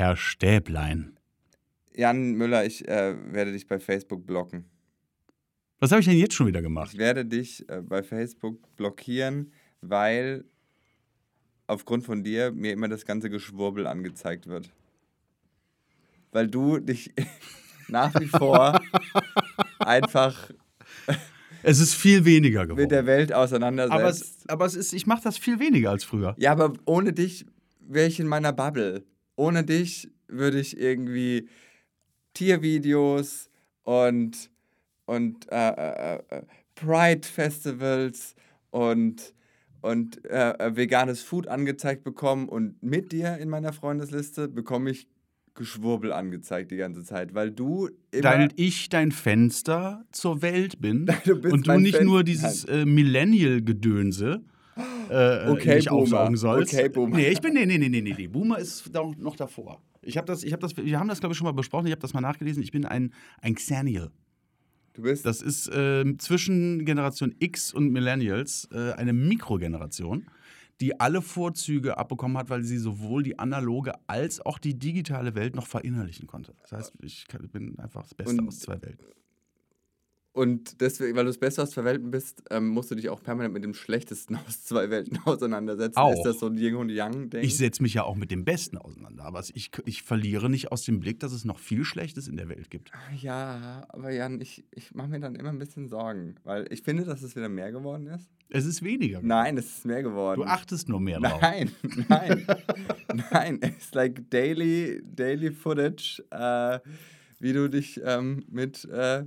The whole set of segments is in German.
Herr Stäblein. Jan Müller, ich äh, werde dich bei Facebook blocken. Was habe ich denn jetzt schon wieder gemacht? Ich werde dich äh, bei Facebook blockieren, weil aufgrund von dir mir immer das ganze Geschwurbel angezeigt wird. Weil du dich nach wie vor einfach Es ist viel weniger geworden. mit der Welt auseinandersetzt. aber es, aber es ist, ich mache das viel weniger als früher. Ja, aber ohne dich wäre ich in meiner Bubble. Ohne dich würde ich irgendwie Tiervideos und, und äh, äh, äh, Pride-Festivals und, und äh, äh, veganes Food angezeigt bekommen. Und mit dir in meiner Freundesliste bekomme ich Geschwurbel angezeigt die ganze Zeit, weil du immer... Weil ich dein Fenster zur Welt bin Du bist und du nicht Fen- nur dieses äh, Millennial-Gedönse äh, Okay, nicht Boomer. aufsaugen sollst. Okay, Boomer. Nee, ich bin, nee, nee, nee, nee, nee. Boomer ist da noch davor. Ich habe das, ich habe das, wir haben das, glaube ich, schon mal besprochen. Ich habe das mal nachgelesen. Ich bin ein, ein Xennial. Du bist... Das ist ähm, zwischen Generation X und Millennials äh, eine Mikrogeneration, die alle Vorzüge abbekommen hat, weil sie sowohl die analoge als auch die digitale Welt noch verinnerlichen konnte. Das heißt, ich kann, bin einfach das Beste Und- aus zwei Welten. Und deswegen, weil du das Beste aus zwei Welten bist, ähm, musst du dich auch permanent mit dem Schlechtesten aus zwei Welten auseinandersetzen. Auch. Ist das so ein Yin und Yang-Ding? Ich setze mich ja auch mit dem Besten auseinander, aber ich, ich verliere nicht aus dem Blick, dass es noch viel Schlechtes in der Welt gibt. Ja, aber Jan, ich, ich mache mir dann immer ein bisschen Sorgen, weil ich finde, dass es wieder mehr geworden ist. Es ist weniger. Nein, es ist mehr geworden. Du achtest nur mehr drauf. Nein, nein, nein. It's like daily, daily footage, äh, wie du dich ähm, mit, äh,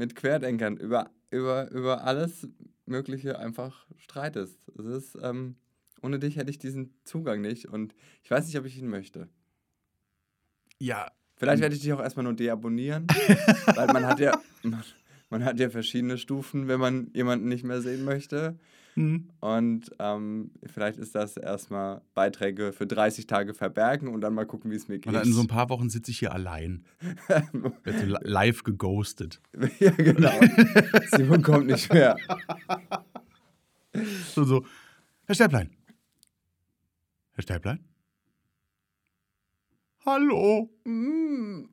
mit Querdenkern über, über, über alles Mögliche einfach streitest. Es ist, ähm, ohne dich hätte ich diesen Zugang nicht und ich weiß nicht, ob ich ihn möchte. Ja, Vielleicht werde ich dich auch erstmal nur deabonnieren, weil man hat ja, man, man hat ja verschiedene Stufen, wenn man jemanden nicht mehr sehen möchte. Hm. Und ähm, vielleicht ist das erstmal Beiträge für 30 Tage verbergen und dann mal gucken, wie es mir geht. und dann in so ein paar Wochen sitze ich hier allein. Wird so live geghostet. ja, genau. Simon kommt nicht mehr. So, so. Herr Stäblein. Herr Stäblein? Hallo. Mm.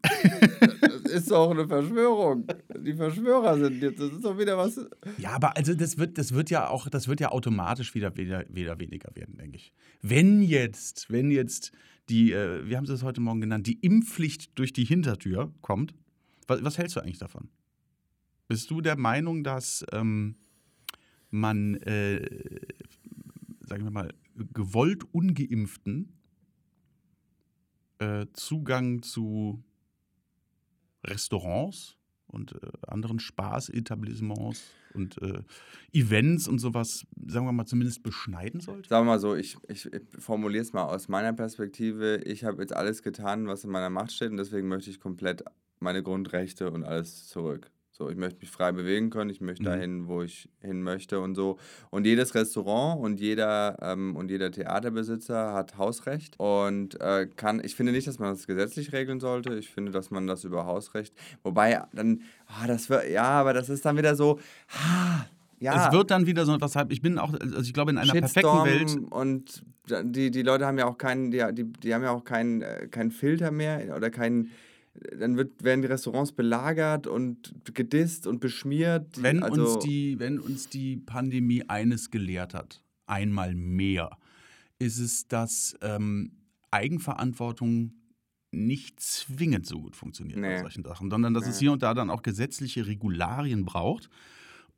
Das ist doch eine Verschwörung. Die Verschwörer sind jetzt. Das ist doch wieder was. Ja, aber also das wird, das wird ja auch, das wird ja automatisch wieder, wieder, wieder weniger werden, denke ich. Wenn jetzt, wenn jetzt die, äh, wie haben Sie das heute Morgen genannt, die Impfpflicht durch die Hintertür kommt, was, was hältst du eigentlich davon? Bist du der Meinung, dass ähm, man, äh, sagen wir mal, gewollt Ungeimpften äh, Zugang zu Restaurants und äh, anderen Spaßetablissements und äh, Events und sowas, sagen wir mal, zumindest beschneiden sollte? Sagen wir mal so, ich, ich, ich formuliere es mal aus meiner Perspektive. Ich habe jetzt alles getan, was in meiner Macht steht und deswegen möchte ich komplett meine Grundrechte und alles zurück. So, ich möchte mich frei bewegen können, ich möchte Mhm. dahin, wo ich hin möchte und so. Und jedes Restaurant und jeder ähm, und jeder Theaterbesitzer hat Hausrecht und äh, kann. Ich finde nicht, dass man das gesetzlich regeln sollte. Ich finde, dass man das über Hausrecht. Wobei dann, ah, das wird, ja, aber das ist dann wieder so, ah, ja. Es wird dann wieder so etwas, ich bin auch, also ich glaube, in einer Shitstorm perfekten Welt, und die, die Leute haben ja auch keinen, die, die, die haben ja auch keinen, äh, keinen Filter mehr oder keinen, dann wird, werden die Restaurants belagert und gedisst und beschmiert. wenn, also, uns die, wenn uns die Pandemie eines gelehrt hat, einmal mehr, ist es, dass ähm, Eigenverantwortung nicht zwingend so gut funktioniert bei Nee. solchen Sachen, sondern dass es Nee. hier und da dann auch gesetzliche Regularien braucht.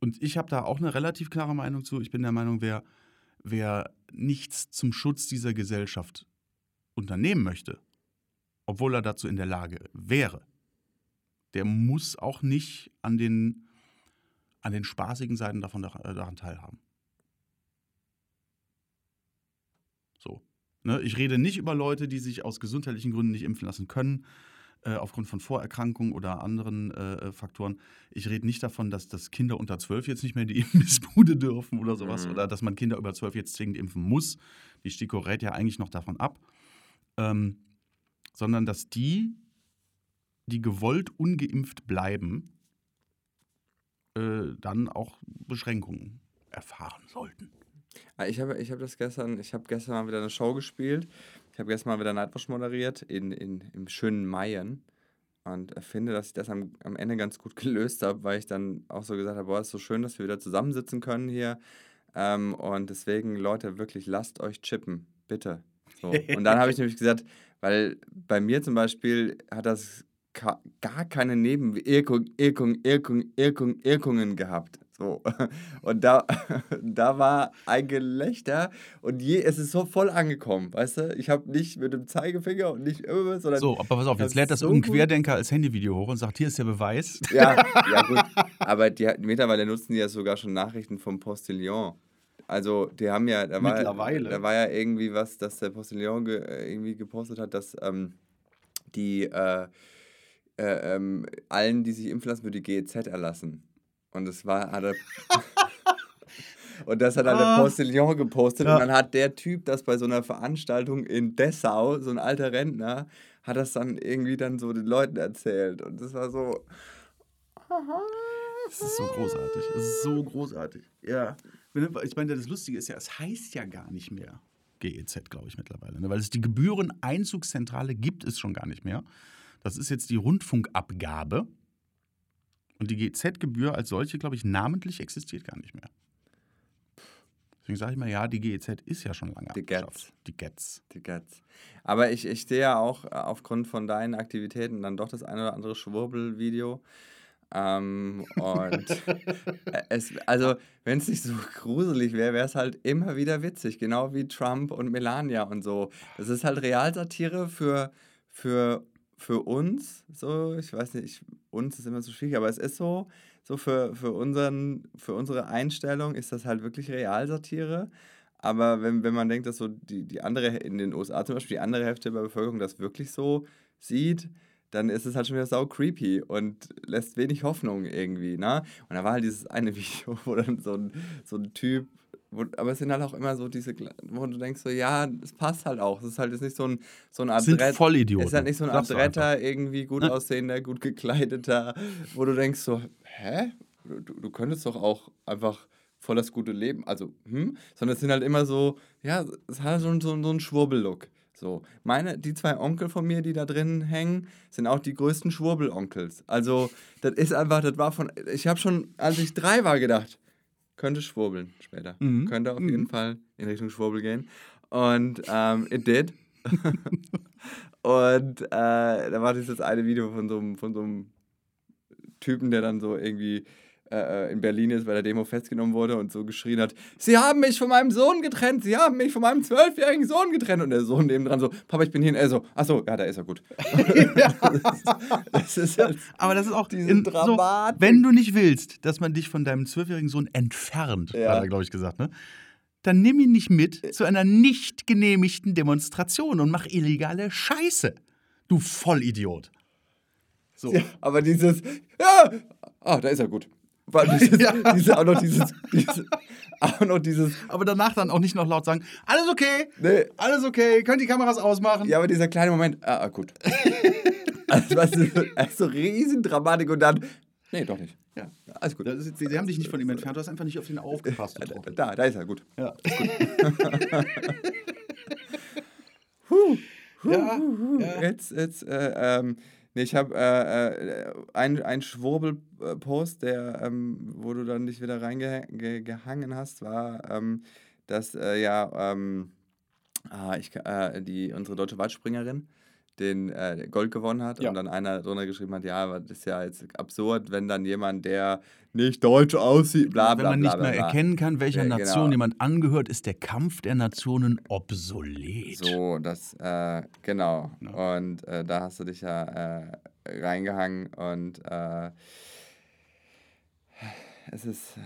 Und ich habe da auch eine relativ klare Meinung zu. Ich bin der Meinung, wer, wer nichts zum Schutz dieser Gesellschaft unternehmen möchte, obwohl er dazu in der Lage wäre, der muss auch nicht an den, an den spaßigen Seiten davon äh, daran teilhaben. So. Ne? Ich rede nicht über Leute, die sich aus gesundheitlichen Gründen nicht impfen lassen können, äh, aufgrund von Vorerkrankungen oder anderen äh, äh, Faktoren. Ich rede nicht davon, dass, dass Kinder unter 12 jetzt nicht mehr in die Imbissbude dürfen oder sowas Mhm. oder dass man Kinder über 12 jetzt zwingend impfen muss. Die STIKO rät ja eigentlich noch davon ab. Ähm, sondern dass die, die gewollt ungeimpft bleiben, äh, dann auch Beschränkungen erfahren sollten. Ah, Ich habe ich hab das gestern, ich habe gestern mal wieder eine Show gespielt. Ich habe gestern mal wieder Nightwatch moderiert in, in, im schönen Mayen und finde, dass ich das am, am Ende ganz gut gelöst habe, weil ich dann auch so gesagt habe, boah, ist so schön, dass wir wieder zusammensitzen können hier. Ähm, und deswegen, Leute, wirklich lasst euch chippen, bitte. So. Und dann habe ich nämlich gesagt, weil bei mir zum Beispiel hat das gar keine Nebenwirkungen Wirkung, Wirkung, Wirkung, Wirkungen gehabt. So. Und da, da war ein Gelächter und je, es ist so voll angekommen, weißt du? Ich habe nicht mit dem Zeigefinger und nicht immer, sondern. So, aber pass auf, jetzt lädt das so irgendein Querdenker als Handyvideo hoch und sagt: Hier ist der Beweis. Ja, ja, gut. Aber die, mittlerweile nutzen die ja sogar schon Nachrichten vom Postillon. Also, die haben ja. Da war, mittlerweile. Da war ja irgendwie was, dass der Postillon ge, äh, irgendwie gepostet hat, dass ähm, die. Äh, äh, ähm, allen, die sich impfen lassen, würde die GEZ erlassen. Und das war, hat er, und das hat dann der ah. Postillon gepostet. Ja. Und dann hat der Typ das bei so einer Veranstaltung in Dessau, so ein alter Rentner, hat das dann irgendwie dann so den Leuten erzählt. Und das war so. Das ist so großartig. Das ist so großartig. Ja. Ich meine, das Lustige ist ja, es heißt ja gar nicht mehr GEZ, glaube ich, mittlerweile. Ne? Weil es die Gebühreneinzugszentrale gibt es schon gar nicht mehr. Das ist jetzt die Rundfunkabgabe. Und die GEZ-Gebühr als solche, glaube ich, namentlich existiert gar nicht mehr. Deswegen sage ich mal, ja, die GEZ ist ja schon lange die Gets. Die Gets. Die Gets. Aber ich, ich sehe ja auch aufgrund von deinen Aktivitäten dann doch das eine oder andere Schwurbel-Video. Ähm, und es, also, wenn es nicht so gruselig wäre, wäre es halt immer wieder witzig, genau wie Trump und Melania und so. Das ist halt Realsatire für, für für uns, so, ich weiß nicht, uns ist immer so schwierig, aber es ist so, so für, für, unseren, für unsere Einstellung ist das halt wirklich Realsatire. Aber wenn, wenn man denkt, dass so die, die andere, in den USA zum Beispiel, die andere Hälfte der Bevölkerung das wirklich so sieht, dann ist es halt schon wieder sau creepy und lässt wenig Hoffnung irgendwie, ne? Und da war halt dieses eine Video, wo dann so ein, so ein Typ wo, aber es sind halt auch immer so diese, wo du denkst so, ja, es passt halt auch. Es ist halt jetzt nicht so ein, so ein Adrett, sind Vollidioten. Es ist halt nicht so ein Adretter, irgendwie gut aussehender, gut gekleideter, wo du denkst so, hä? Du, du könntest doch auch einfach voll das gute Leben, also, hm? Sondern es sind halt immer so, ja, es hat so, so, so einen Schwurbel-Look. So, meine, die zwei Onkel von mir, die da drin hängen, sind auch die größten Schwurbelonkels. Also, das ist einfach, das war von, ich habe schon, als ich drei war, gedacht, könnte schwurbeln später. Mhm. Könnte auf mhm. jeden Fall in Richtung Schwurbel gehen. Und ähm, it did. und äh, da war dieses eine Video von so, einem, von so einem Typen, der dann so irgendwie äh, äh, in Berlin ist, bei der Demo festgenommen wurde und so geschrien hat, Sie haben mich von meinem Sohn getrennt, Sie haben mich von meinem zwölfjährigen Sohn getrennt. Und der Sohn neben dran so, Papa, ich bin hier. Und er so, achso, ja, da ist er gut. ja. das, ist, halt Aber das ist auch in, so, wenn du nicht willst, dass man dich von deinem zwölfjährigen Sohn entfernt, ja. hat er, glaube ich, gesagt, ne? Dann nimm ihn nicht mit zu einer nicht genehmigten Demonstration und mach illegale Scheiße. Du Vollidiot. So. Ja, aber dieses, ja, ah, da ist er gut. War dieses, ja. diese, auch noch dieses, dieses, auch noch dieses. Aber danach dann auch nicht noch laut sagen, alles okay, nee. alles okay, könnt die Kameras ausmachen. Ja, aber dieser kleine Moment, ah, ah gut. also, weißt du, also riesen Dramatik und dann, nee, doch nicht. Ja, alles gut. Ist, sie, sie, haben dich nicht von ihm entfernt, du hast einfach nicht auf ihn aufgepasst. Da, da ist er, gut. Ja. gut. huh, huh, ja, huh, ja. Jetzt, jetzt, äh, ähm, Nee, ich habe äh, äh, einen Schwurbel-Post, der, ähm, wo du dann dich wieder reingehangen hast, war, ähm, dass äh, ja ähm, ah, ich, äh, die, unsere deutsche Weitspringerin den äh, Gold gewonnen hat ja. und dann einer drunter geschrieben hat, ja, das ist ja jetzt absurd, wenn dann jemand, der nicht deutsch aussieht, bla bla bla. Wenn man nicht mehr bla, erkennen kann, welcher ja, Nation genau. jemand angehört, ist der Kampf der Nationen obsolet. So, das, äh, genau. Ja. Und äh, da hast du dich ja äh, reingehangen und äh, es ist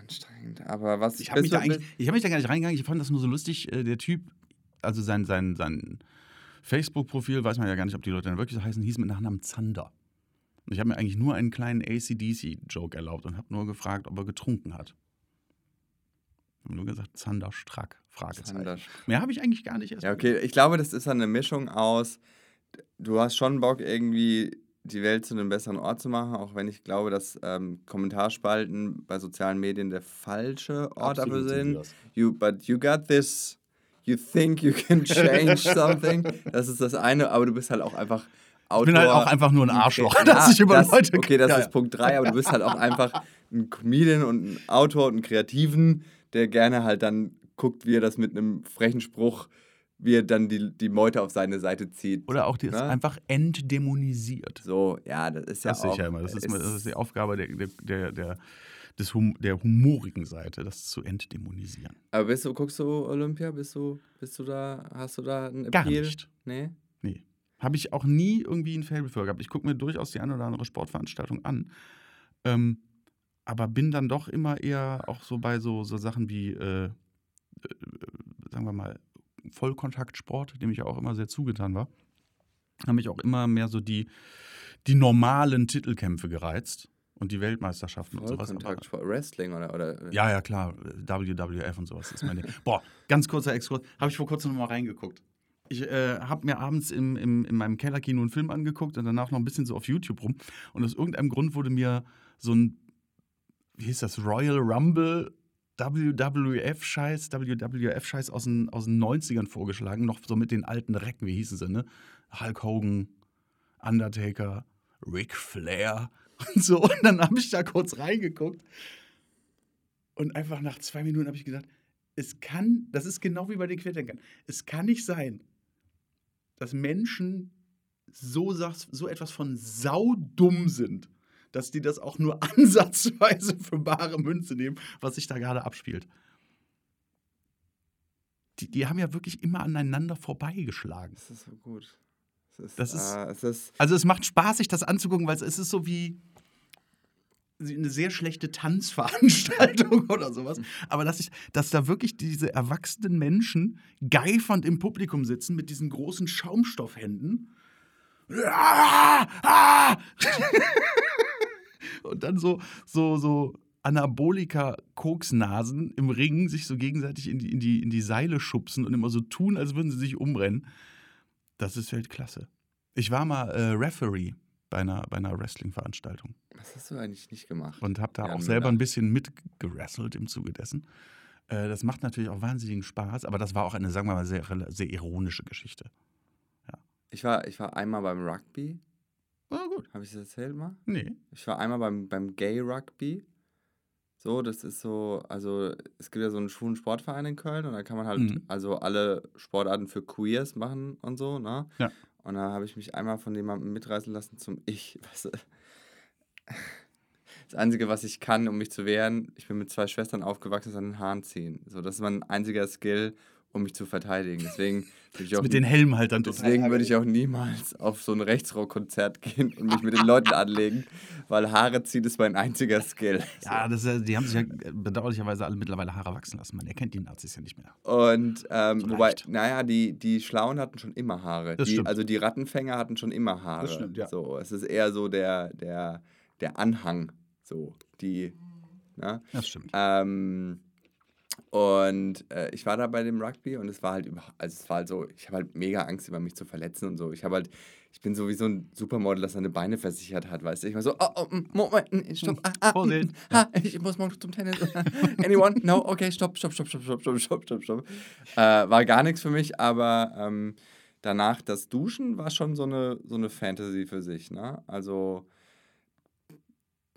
anstrengend. Aber was ich habe mich, da hab mich da gar nicht reingegangen. Ich fand das nur so lustig. Äh, der Typ, also sein, sein, sein Facebook-Profil, weiß man ja gar nicht, ob die Leute dann wirklich so heißen, hieß mit Nachnamen Zander. Und ich habe mir eigentlich nur einen kleinen ACDC-Joke erlaubt und habe nur gefragt, ob er getrunken hat. Ich habe nur gesagt, Zander Strack, Fragezeichen. Zander Mehr habe ich eigentlich gar nicht erst. Ja, okay, ich glaube, das ist eine Mischung aus, du hast schon Bock, irgendwie die Welt zu einem besseren Ort zu machen, auch wenn ich glaube, dass ähm, Kommentarspalten bei sozialen Medien der falsche Ort Absolut dafür sind. You, but you got this you think you can change something. Das ist das eine, aber du bist halt auch einfach Autor. Ich bin halt auch einfach nur ein Arschloch, Ja, dass ich über das, Leute Okay, das ja, ist ja. Punkt 3, aber du bist halt auch einfach ein Comedian und ein Autor und ein Kreativen, der gerne halt dann guckt, wie er das mit einem frechen Spruch, wie er dann die, die Meute auf seine Seite zieht. Oder auch die ist Ne? einfach entdämonisiert. So, ja, das ist ja das auch. ich ja immer. Das ist, ist- das ist die Aufgabe der, der, der, des hum, der humorigen Seite, das zu entdämonisieren. Aber bist du, guckst du Olympia? Bist du, bist du da, hast du da einen Gar Appeal? nicht. Nee? Nee. Habe ich auch nie irgendwie ein Faible für gehabt. Ich gucke mir durchaus die eine oder andere Sportveranstaltung an. Ähm, aber bin dann doch immer eher auch so bei so, so Sachen wie, äh, äh, sagen wir mal, Vollkontaktsport, dem ich ja auch immer sehr zugetan war. Haben mich auch immer mehr so die, die normalen Titelkämpfe gereizt und die Weltmeisterschaften und sowas. Vollkontakt, Wrestling oder, oder ja, ja, klar. WWF und sowas ist mein Ding. Boah, ganz kurzer Exkurs. Habe ich vor kurzem noch mal reingeguckt. Ich äh, habe mir abends im, im, in meinem Kellerkino einen Film angeguckt und danach noch ein bisschen so auf YouTube rum. Und aus irgendeinem Grund wurde mir so ein, wie hieß das, Royal Rumble WWF-Scheiß, WWF-Scheiß aus den, aus den 90ern vorgeschlagen. Noch so mit den alten Recken, wie hießen sie, ne? Hulk Hogan, Undertaker, Ric Flair und so. Und dann habe ich da kurz reingeguckt. Und einfach nach zwei Minuten habe ich gedacht, es kann, das ist genau wie bei den Querdenkern, es kann nicht sein, dass Menschen so, so etwas von saudumm sind, dass die das auch nur ansatzweise für bare Münze nehmen, was sich da gerade abspielt. Die, die haben ja wirklich immer aneinander vorbeigeschlagen. Das ist so gut. Es ist, Das ist- äh, es ist Also es macht Spaß, sich das anzugucken, weil es ist so wie eine sehr schlechte Tanzveranstaltung oder sowas. Aber dass, ich, dass da wirklich diese erwachsenen Menschen geifernd im Publikum sitzen mit diesen großen Schaumstoffhänden. Und dann so, so, so Anabolika-Koksnasen im Ring sich so gegenseitig in die, in, die, in die Seile schubsen und immer so tun, als würden sie sich umbrennen. Das ist Weltklasse. Ich war mal äh, Referee bei einer, bei einer Wrestling-Veranstaltung was hast du eigentlich nicht gemacht? und habe da Jan auch selber ein bisschen mitgerasselt im Zuge dessen. Äh, das macht natürlich auch wahnsinnigen Spaß, aber das war auch eine, sagen wir mal, sehr, sehr ironische Geschichte. Ich war, ich war einmal beim Rugby. Na gut. Habe ich das erzählt mal? Nee. Ich war einmal beim, beim Gay Rugby. So, das ist so, also es gibt ja so einen schwulen Sportverein in Köln und da kann man halt Mhm. also alle Sportarten für Queers machen und so, ne? Ja. Und da habe ich mich einmal von jemandem mitreißen lassen zum Ich. Weißt du? Das Einzige, was ich kann, um mich zu wehren, ich bin mit zwei Schwestern aufgewachsen, ist an den Haaren ziehen. So, das ist mein einziger Skill, um mich zu verteidigen. Deswegen würde ich auch Mit den Helmen halt dann total. Deswegen würde ich auch niemals auf so ein Rechtsrock-Konzert gehen und mich mit den Leuten anlegen, weil Haare ziehen ist mein einziger Skill. Ja, das, die haben sich ja bedauerlicherweise alle mittlerweile Haare wachsen lassen. Man erkennt die Nazis ja nicht mehr. Und ähm, So wobei, naja, die, die Schlauen hatten schon immer Haare. Das die, stimmt. also die Rattenfänger hatten schon immer Haare. Das stimmt, ja. So, es ist eher so der, der, der Anhang, so, die, ne? Das stimmt. Ähm, und äh, ich war da bei dem Rugby und es war halt über, also es war halt so, ich habe halt mega Angst, über mich zu verletzen und so. Ich habe halt, ich bin so wie so ein Supermodel, das seine Beine versichert hat, weißt du. Ich war so, oh, oh, Moment, stopp, ah, ah, Vorsicht. ah, ich muss morgen zum Tennis. Anyone? No? Okay, stopp, stopp, stopp, stopp, stopp, stopp, stopp, stopp, stopp. Äh, war gar nichts für mich, aber ähm, danach das Duschen war schon so eine, so eine Fantasy für sich, ne? Also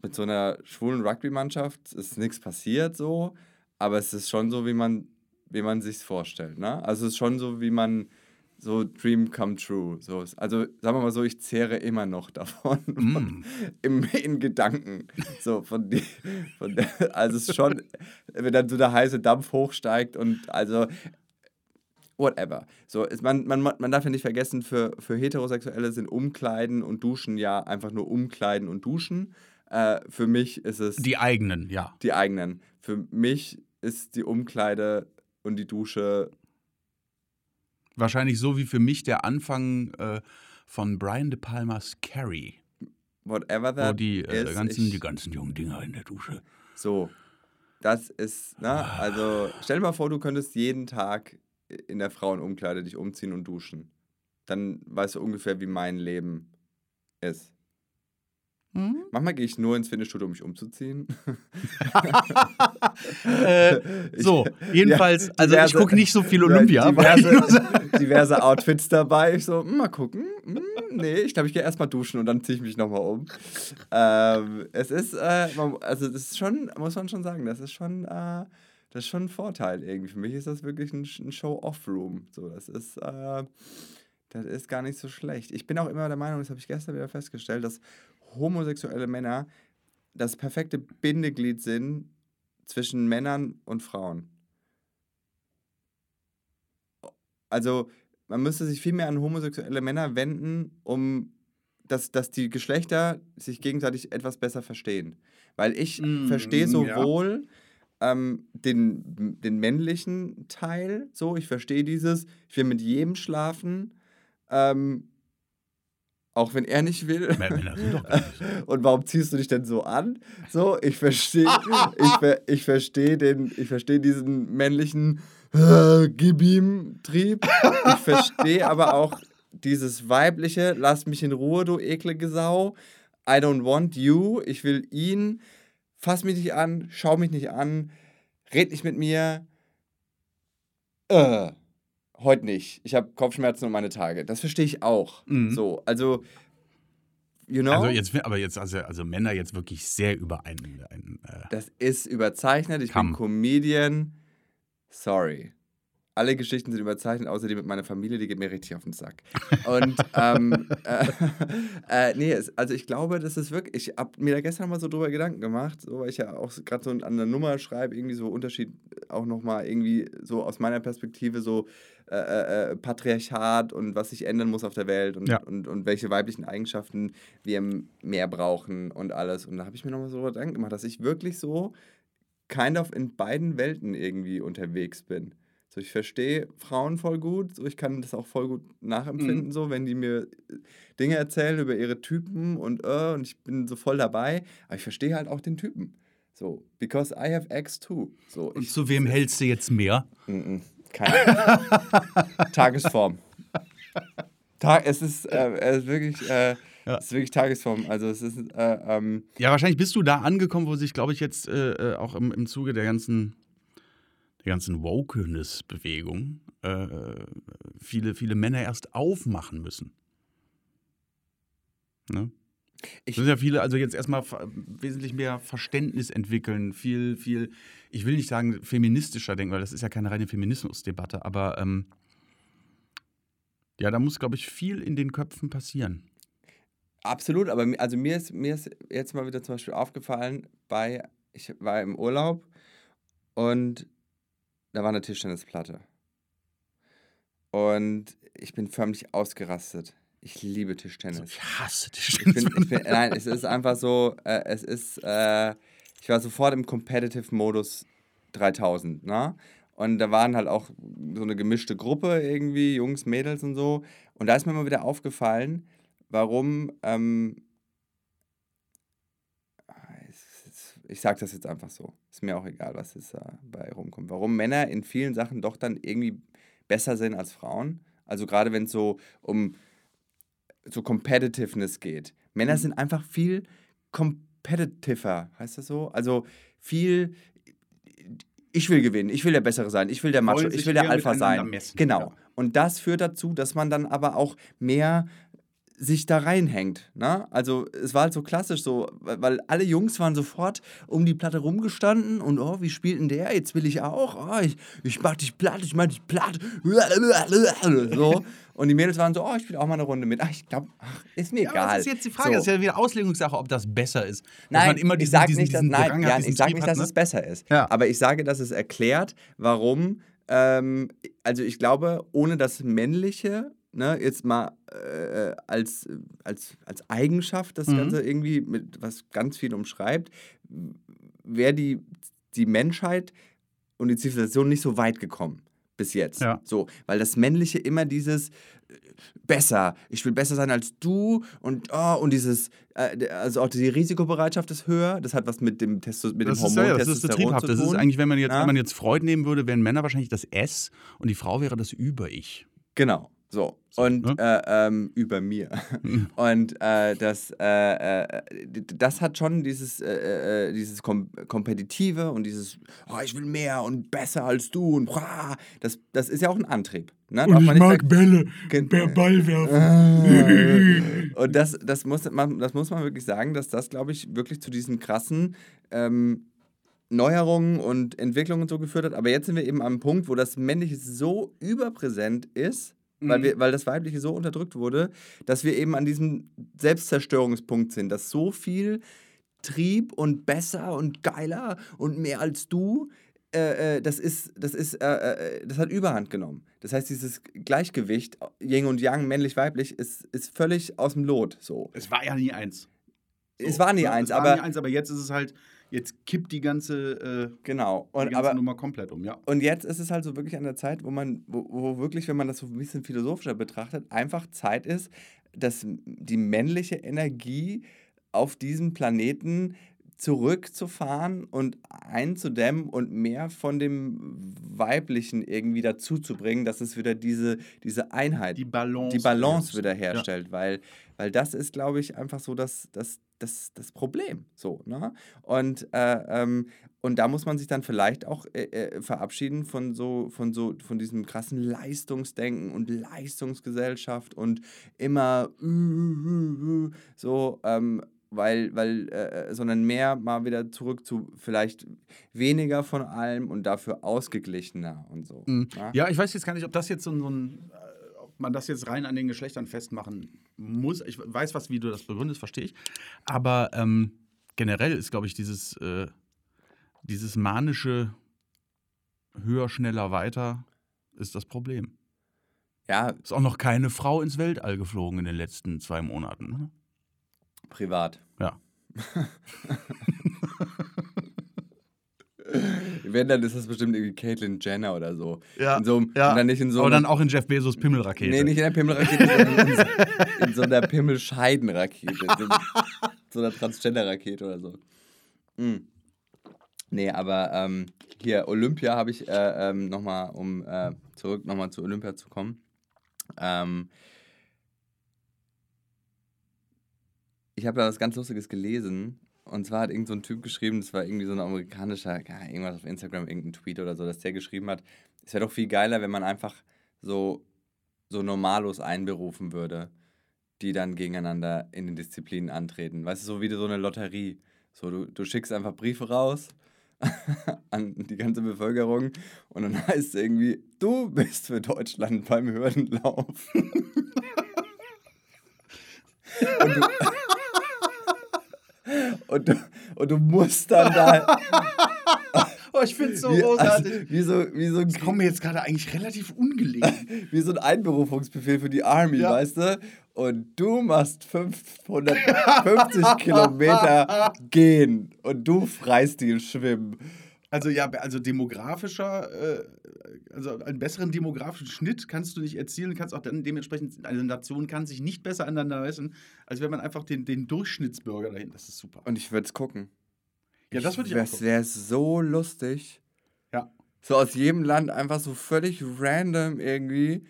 mit so einer schwulen Rugby-Mannschaft ist nichts passiert so, aber es ist schon so, wie man, wie man sich vorstellt. Ne? Also es ist schon so, wie man so Dream come true. So, also sagen wir mal so, ich zehre immer noch davon. Von, im, in Gedanken. So, von, die, von der, also es ist schon, wenn dann so der heiße Dampf hochsteigt und also whatever. So, ist man, man, man darf ja nicht vergessen, für, für Heterosexuelle sind Umkleiden und Duschen ja einfach nur Umkleiden und Duschen. Äh, für mich ist es Die eigenen, ja. die eigenen. Für mich ist die Umkleide und die Dusche. Wahrscheinlich so wie für mich der Anfang äh, von Brian De Palmas Carrie, Whatever wo that die, äh, is, ganzen, die ganzen jungen Dinger in der Dusche. So. Das ist, ne? Also stell dir mal vor, du könntest jeden Tag in der Frauenumkleide dich umziehen und duschen. Dann weißt du ungefähr, wie mein Leben ist. Hm? Manchmal gehe ich nur ins Fitnessstudio, um mich umzuziehen. äh, so, jedenfalls, ja, also diverse, ich gucke nicht so viel Olympia. Diverse, diverse, Outfits dabei. Ich so, hm, mal gucken. Hm, nee, ich glaube, ich gehe erstmal duschen und dann ziehe ich mich nochmal um. Ähm, es ist, äh, also das ist schon, muss man schon sagen, das ist schon, äh, das ist schon ein Vorteil irgendwie. Für mich ist das wirklich ein, ein Show-Off-Room. So, das ist, äh, das ist gar nicht so schlecht. Ich bin auch immer der Meinung, das habe ich gestern wieder festgestellt, dass homosexuelle Männer das perfekte Bindeglied sind zwischen Männern und Frauen. Also man müsste sich viel mehr an homosexuelle Männer wenden, um dass, dass die Geschlechter sich gegenseitig etwas besser verstehen. Weil ich mm, verstehe sowohl ja. ähm, den, den männlichen Teil, so, ich verstehe dieses, ich will mit jedem schlafen, ähm, auch wenn er nicht will. Männer sind doch Und warum ziehst du dich denn so an? So, ich verstehe ich, ich verstehe den ich verstehe diesen männlichen äh, Gib ihm Trieb. Ich verstehe aber auch dieses weibliche, lass mich in Ruhe, du eklige Sau. I don't want you, ich will ihn. Fass mich nicht an, schau mich nicht an, red nicht mit mir. Äh heute nicht. Ich habe Kopfschmerzen und meine Tage. Das verstehe ich auch. Mhm. So, also, you know. Also jetzt, aber jetzt, also, also Männer jetzt wirklich sehr über einen. einen äh, das ist überzeichnet. Ich Kamm. bin Comedian. Sorry alle Geschichten sind überzeichnet, außer die mit meiner Familie, die geht mir richtig auf den Sack. Und ähm, äh, äh, nee, also ich glaube, das ist wirklich, ich habe mir da gestern mal so drüber Gedanken gemacht, so, weil ich ja auch gerade so an der Nummer schreibe, irgendwie so Unterschied auch nochmal irgendwie so aus meiner Perspektive so äh, äh, äh, Patriarchat und was sich ändern muss auf der Welt und, ja. und, und welche weiblichen Eigenschaften wir mehr brauchen und alles. Und da habe ich mir nochmal so Gedanken gemacht, dass ich wirklich so kind of in beiden Welten irgendwie unterwegs bin. So, ich verstehe Frauen voll gut, so ich kann das auch voll gut nachempfinden, mhm. so, wenn die mir äh, Dinge erzählen über ihre Typen und äh, und ich bin so voll dabei, aber ich verstehe halt auch den Typen. So, because I have X too. So, und zu wem hältst du jetzt mehr? Mm keine Tagesform. Tag, es ist, äh, es ist wirklich. Äh, ja. Es ist wirklich Tagesform. Also es ist. Äh, ähm ja, wahrscheinlich bist du da angekommen, wo sich, glaube ich, jetzt äh, äh, auch im, im Zuge der ganzen der ganzen Wokeness-Bewegung äh, viele, viele Männer erst aufmachen müssen. Ne? Ich sind ja viele, also jetzt erstmal wesentlich mehr Verständnis entwickeln, viel, viel, ich will nicht sagen feministischer denken, weil das ist ja keine reine Feminismusdebatte, aber ähm, ja, da muss, glaube ich, viel in den Köpfen passieren. Absolut, aber also mir ist, mir ist jetzt mal wieder zum Beispiel aufgefallen, bei, ich war im Urlaub und da war eine Tischtennisplatte. Und ich bin förmlich ausgerastet. Ich liebe Tischtennis. Also ich hasse Tischtennis. Ich bin, ich bin, nein, es ist einfach so, äh, es ist, äh, ich war sofort im Competitive-Modus 3000, ne? Und da waren halt auch so eine gemischte Gruppe irgendwie, Jungs, Mädels und so. Und da ist mir mal wieder aufgefallen, warum ähm, ich sage das jetzt einfach so. Ist mir auch egal, was es dabei rumkommt. Warum Männer in vielen Sachen doch dann irgendwie besser sind als Frauen. Also gerade wenn es so um so Competitiveness geht. Männer mhm. sind einfach viel competitiver, heißt das so? Also viel, ich will gewinnen, ich will der Bessere sein, ich will der Macho, ich will der Alpha sein. Messen, genau. Ja. Und das führt dazu, dass man dann aber auch mehr sich da reinhängt. Ne? Also es war halt so klassisch so, weil alle Jungs waren sofort um die Platte rumgestanden und oh, wie spielt denn der? Jetzt will ich auch. Oh, ich, ich mach dich platt, ich mach dich platt. So. Und die Mädels waren so, oh, ich spiele auch mal eine Runde mit. Ach, ich glaube, ist mir ja, egal. Das ist jetzt die Frage, so. das ist ja wieder Auslegungssache, ob das besser ist. Nein, diesen, ich sage nicht, dass, nein, Jan, ich sag nicht dass ne? es besser ist. Ja. Aber ich sage, dass es erklärt, warum, ähm, also ich glaube, ohne das Männliche ne, jetzt mal äh, als, als, als Eigenschaft das mhm. Ganze irgendwie mit was ganz viel umschreibt, wäre die, die Menschheit und die Zivilisation nicht so weit gekommen bis jetzt. Ja. So, weil das Männliche immer dieses äh, besser, ich will besser sein als du und oh, und dieses äh, also auch die Risikobereitschaft ist höher, das hat was mit dem Testo mit das dem Hormon ja, das ist triebhaft. Das ist eigentlich, wenn man jetzt ja? wenn man jetzt Freud nehmen würde, wären Männer wahrscheinlich das S und die Frau wäre das Über-Ich. Genau. So, und ne? äh, ähm, über mir. Und äh, das, äh, äh, das hat schon dieses, äh, äh, dieses Kom Kompetitive und dieses, oh, ich will mehr und besser als du und bra, das, das ist ja auch ein Antrieb. Ne? Man nicht ver- Bälle, Gen- Ball werfen. Und das, das, muss man, das muss man wirklich sagen, dass das, glaube ich, wirklich zu diesen krassen ähm, Neuerungen und Entwicklungen so geführt hat. Aber jetzt sind wir eben am Punkt, wo das Männliche so überpräsent ist, weil, wir, weil das Weibliche so unterdrückt wurde, dass wir eben an diesem Selbstzerstörungspunkt sind, dass so viel Trieb und besser und geiler und mehr als du, äh, äh, das ist, das ist, äh, äh, das hat Überhand genommen. Das heißt, dieses Gleichgewicht, Yin und Yang, männlich-weiblich, ist, ist völlig aus dem Lot. So. Es war ja nie eins. es war nie ne? eins, es war aber nie eins, aber jetzt ist es halt, jetzt kippt die ganze, äh, genau. die Und, ganze aber, Nummer komplett um, ja. Und jetzt ist es halt so wirklich an der Zeit, wo man, wo, wo wirklich, wenn man das so ein bisschen philosophischer betrachtet, einfach Zeit ist, dass die männliche Energie auf diesem Planeten zurückzufahren und einzudämmen und mehr von dem Weiblichen irgendwie dazuzubringen, dass es wieder diese, diese Einheit, Die Balance. die Balance wieder herstellt, weil, weil das ist, glaube ich, einfach so das, das, das, das Problem. So, ne? und, äh, ähm, und da muss man sich dann vielleicht auch äh, äh, verabschieden von so, von so, von diesem krassen Leistungsdenken und Leistungsgesellschaft und immer äh, so, ähm, weil, weil, äh, sondern mehr mal wieder zurück zu vielleicht weniger von allem und dafür ausgeglichener und so. Mhm. ne? Ja, ich weiß jetzt gar nicht, ob das jetzt so ein, so ein äh, ob man das jetzt rein an den Geschlechtern festmachen muss. Ich weiß, was, wie du das begründest, verstehe ich. Aber ähm, generell ist, glaube ich, dieses, äh, dieses manische höher, schneller, weiter ist das Problem. ja, Ist auch noch keine Frau ins Weltall geflogen in den letzten zwei Monaten. Ne? Privat. Ja. Wenn, dann ist das bestimmt irgendwie Caitlyn Jenner oder so. Ja, so, einem- ja. Und dann nicht in so Aber dann auch in Jeff Bezos Pimmelrakete. Nee, nicht in der Pimmelrakete, sondern in so, in so einer Pimmelscheidenrakete. In so einer Transgender-Rakete oder so. Mm. Nee, aber ähm, hier, Olympia habe ich äh, ähm, nochmal, um äh, zurück nochmal zu Olympia zu kommen. Ähm, ich habe da was ganz Lustiges gelesen. Und zwar hat irgend so Typ geschrieben, das war irgendwie so ein amerikanischer, ja, irgendwas auf Instagram, irgendein Tweet oder so, dass der geschrieben hat, es wäre doch viel geiler, wenn man einfach so, so Normalos einberufen würde, die dann gegeneinander in den Disziplinen antreten. Weißt du, so wie so eine Lotterie. So, du, du schickst einfach Briefe raus an die ganze Bevölkerung und dann heißt es irgendwie, du bist für Deutschland beim Hürdenlauf. und, du, und, du, und du musst dann da. Oh, ich finde es so wie, großartig. also, wie so, wie so ein das kommt mir jetzt gerade eigentlich relativ ungelegen. wie so ein Einberufungsbefehl für die Army, Ja. weißt du? Und du machst 550 Kilometer gehen und du Freistil schwimmen. Also ja, also demografischer, äh, also einen besseren demografischen Schnitt kannst du nicht erzielen, kannst auch dann dementsprechend, eine Nation kann sich nicht besser aneinander messen, als wenn man einfach den, den Durchschnittsbürger dahin, das ist super. Und ich würde es gucken. Ja, das würde ich auch Das wäre so lustig. Ja. So aus jedem Land einfach so völlig random irgendwie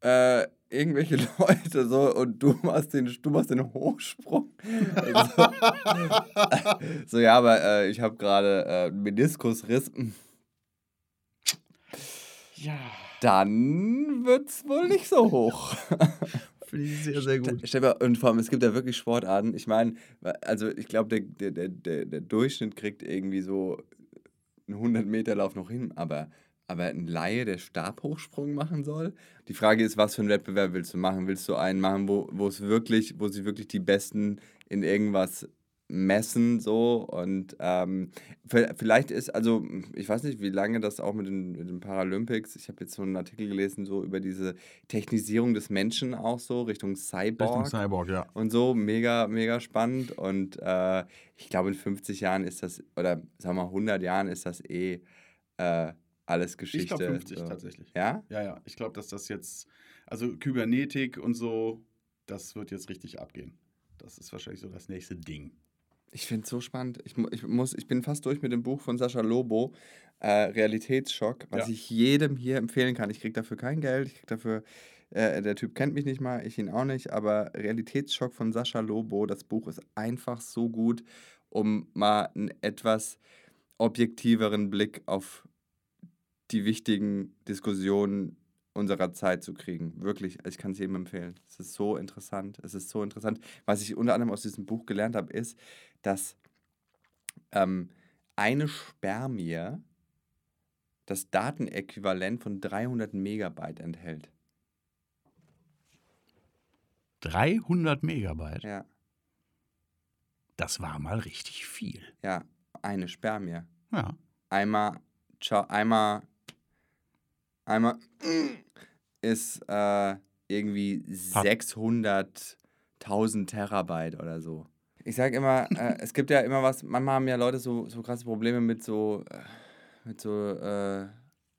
äh, irgendwelche Leute so und du machst den, du machst den Hochsprung. so, so, ja, aber äh, ich habe gerade äh, einen Meniskusriss. Ja, Dann wird's wohl nicht so hoch. finde ich sehr, sehr gut. Und vor allem, es gibt ja wirklich Sportarten. Ich meine, also ich glaube, der, der, der, der, der Durchschnitt kriegt irgendwie so einen 100-Meter-Lauf noch hin, aber, aber ein Laie, der Stabhochsprung machen soll. Die Frage ist, was für einen Wettbewerb willst du machen? Willst du einen machen, wo, wo es wirklich, wo sie wirklich die Besten in irgendwas messen so und ähm, vielleicht ist, also ich weiß nicht, wie lange das auch mit den, mit den Paralympics, ich habe jetzt so einen Artikel gelesen, so über diese Technisierung des Menschen auch so, Richtung Cyborg Richtung Cyborg, ja. und so, mega, mega spannend und äh, ich glaube in 50 Jahren ist das, oder sagen wir mal 100 Jahren ist das eh äh, alles Geschichte. Ich glaube 50 so. tatsächlich. Ja? Ja, ja. Ich glaube, dass das jetzt, also Kybernetik und so, das wird jetzt richtig abgehen. Das ist wahrscheinlich so das nächste Ding. Ich finde es so spannend. Ich, ich, muss, ich bin fast durch mit dem Buch von Sascha Lobo, äh, Realitätsschock, was Ja. ich jedem hier empfehlen kann. Ich kriege dafür kein Geld, ich kriege dafür Äh, der Typ kennt mich nicht mal, ich ihn auch nicht, aber Realitätsschock von Sascha Lobo, das Buch ist einfach so gut, um mal einen etwas objektiveren Blick auf die wichtigen Diskussionen unserer Zeit zu kriegen. Wirklich, ich kann es jedem empfehlen. Es ist so interessant. Es ist so interessant. Was ich unter anderem aus diesem Buch gelernt habe, ist, dass ähm, eine Spermie das Datenäquivalent von 300 Megabyte enthält. 300 Megabyte? Ja. Das war mal richtig viel. Ja, eine Spermie. Ja. Einmal, ciao, einmal, einmal ist äh, irgendwie 600.000 Terabyte oder so. Ich sage immer, äh, es gibt ja immer was, manchmal haben ja Leute so, so krasse Probleme mit so, äh, mit so äh,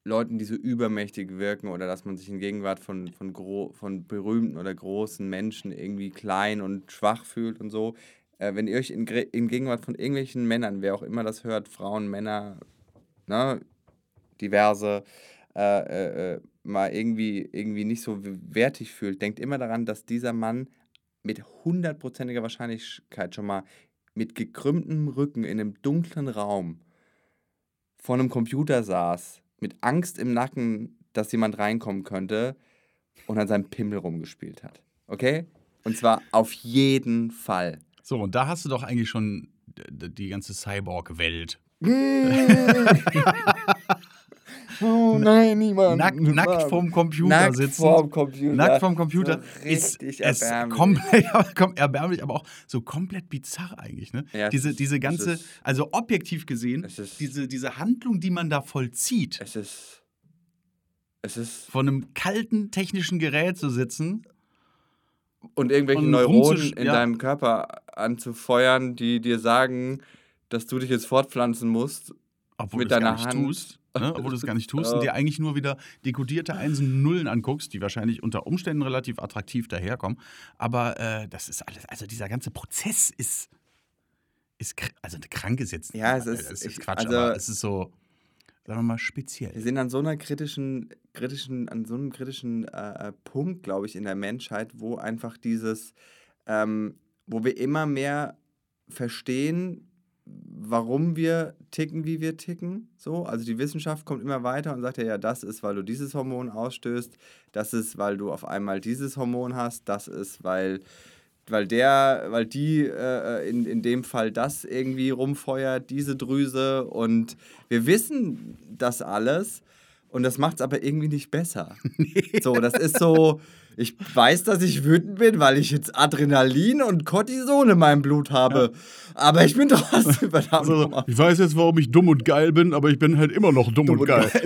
Leuten, die so übermächtig wirken oder dass man sich in Gegenwart von, von, gro von berühmten oder großen Menschen irgendwie klein und schwach fühlt und so. Äh, wenn ihr euch in, in Gegenwart von irgendwelchen Männern, wer auch immer das hört, Frauen, Männer, ne, diverse, äh, äh, äh mal irgendwie, irgendwie nicht so wertig fühlt, denkt immer daran, dass dieser Mann mit hundertprozentiger Wahrscheinlichkeit schon mal mit gekrümmtem Rücken in einem dunklen Raum vor einem Computer saß, mit Angst im Nacken, dass jemand reinkommen könnte und an seinem Pimmel rumgespielt hat. Okay? Und zwar auf jeden Fall. So, und da hast du doch eigentlich schon die ganze Cyborg-Welt. Oh nein, niemand. Nack, nackt vorm Computer nackt sitzen. Vorm Computer. Nackt vorm Computer So ist, ist erbärmlich. komplett erbärmlich, aber auch so komplett bizarr eigentlich. Ne? Ja, es diese, diese es ganze, ist- also objektiv gesehen, Es ist- diese, diese Handlung, die man da vollzieht, Es ist. Es ist. vor einem kalten technischen Gerät zu sitzen, Und irgendwelche Und Neuronen in ja. deinem Körper anzufeuern, die dir sagen, dass du dich jetzt fortpflanzen musst. obwohl Mit du es gar deiner nicht Hand. tust. Ne? Obwohl du es gar nicht tust und dir eigentlich nur wieder dekodierte Einsen und Nullen anguckst, die wahrscheinlich unter Umständen relativ attraktiv daherkommen. Aber äh, das ist alles, also dieser ganze Prozess ist, ist also krank ist jetzt, Ja, es äh, ist- es ich- Quatsch, also- aber es ist so, sagen wir mal, Wir speziell. sind an so einer kritischen, kritischen, an so einem kritischen äh, äh, Punkt, glaube ich, in der Menschheit, wo einfach dieses, ähm, wo wir immer mehr verstehen, warum wir ticken, wie wir ticken. So, also die Wissenschaft kommt immer weiter und sagt ja, ja, das ist, weil du dieses Hormon ausstößt, das ist, weil du auf einmal dieses Hormon hast, das ist, weil weil der, weil die äh, in, in dem Fall das irgendwie rumfeuert, diese Drüse und wir wissen das alles und das macht es aber irgendwie nicht besser. So, das ist so, ich weiß, dass ich wütend bin, weil ich jetzt Adrenalin und Cortison in meinem Blut habe, aber ich bin trotzdem verdammt Also, ich weiß jetzt, warum ich dumm und geil bin, aber ich bin halt immer noch dumm, und geil.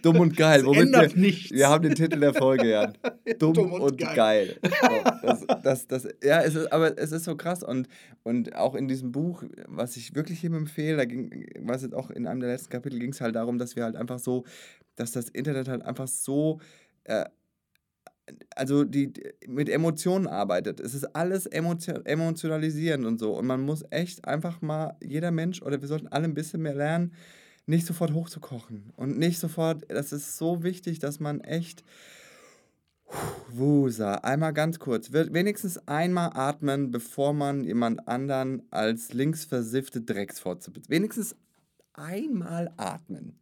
Dumm und geil. Das Womit ändert wir, nichts. Wir haben den Titel der Folge, Jan. Dumm, Dumm und und, geil. geil. So, das, das, das, ja, es ist, aber es ist so krass. Und, und auch in diesem Buch, was ich wirklich jedem empfehle, da ging, was jetzt auch in einem der letzten Kapitel ging es halt darum, dass wir halt einfach so, dass das Internet halt einfach so. Äh, also die mit Emotionen arbeitet. Es ist alles emotio emotionalisierend und so. Und man muss echt einfach mal, jeder Mensch, oder wir sollten alle ein bisschen mehr lernen, nicht sofort hochzukochen. Und nicht sofort, das ist so wichtig, dass man echt. Wusa, einmal ganz kurz. Wenigstens einmal atmen, bevor man jemand anderen als linksversiffte Drecksfotze. Wenigstens einmal atmen.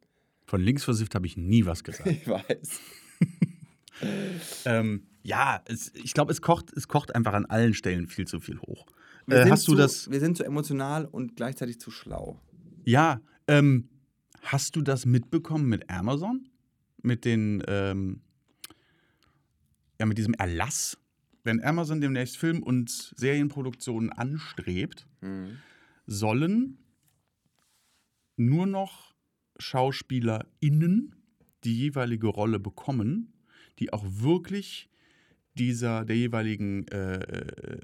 Von links versifft habe ich nie was gesagt. Ich weiß. ähm, ja, es, ich glaube, es kocht, es kocht einfach an allen Stellen viel zu viel hoch. Wir Äh, sind hast du zu, das? Wir sind zu emotional und gleichzeitig zu schlau. Ja, ähm, hast du das mitbekommen mit Amazon? Mit den, ähm, ja, mit diesem Erlass? Wenn Amazon demnächst Film- und Serienproduktionen anstrebt, Mhm. sollen nur noch SchauspielerInnen die jeweilige Rolle bekommen, die auch wirklich dieser der jeweiligen äh, äh,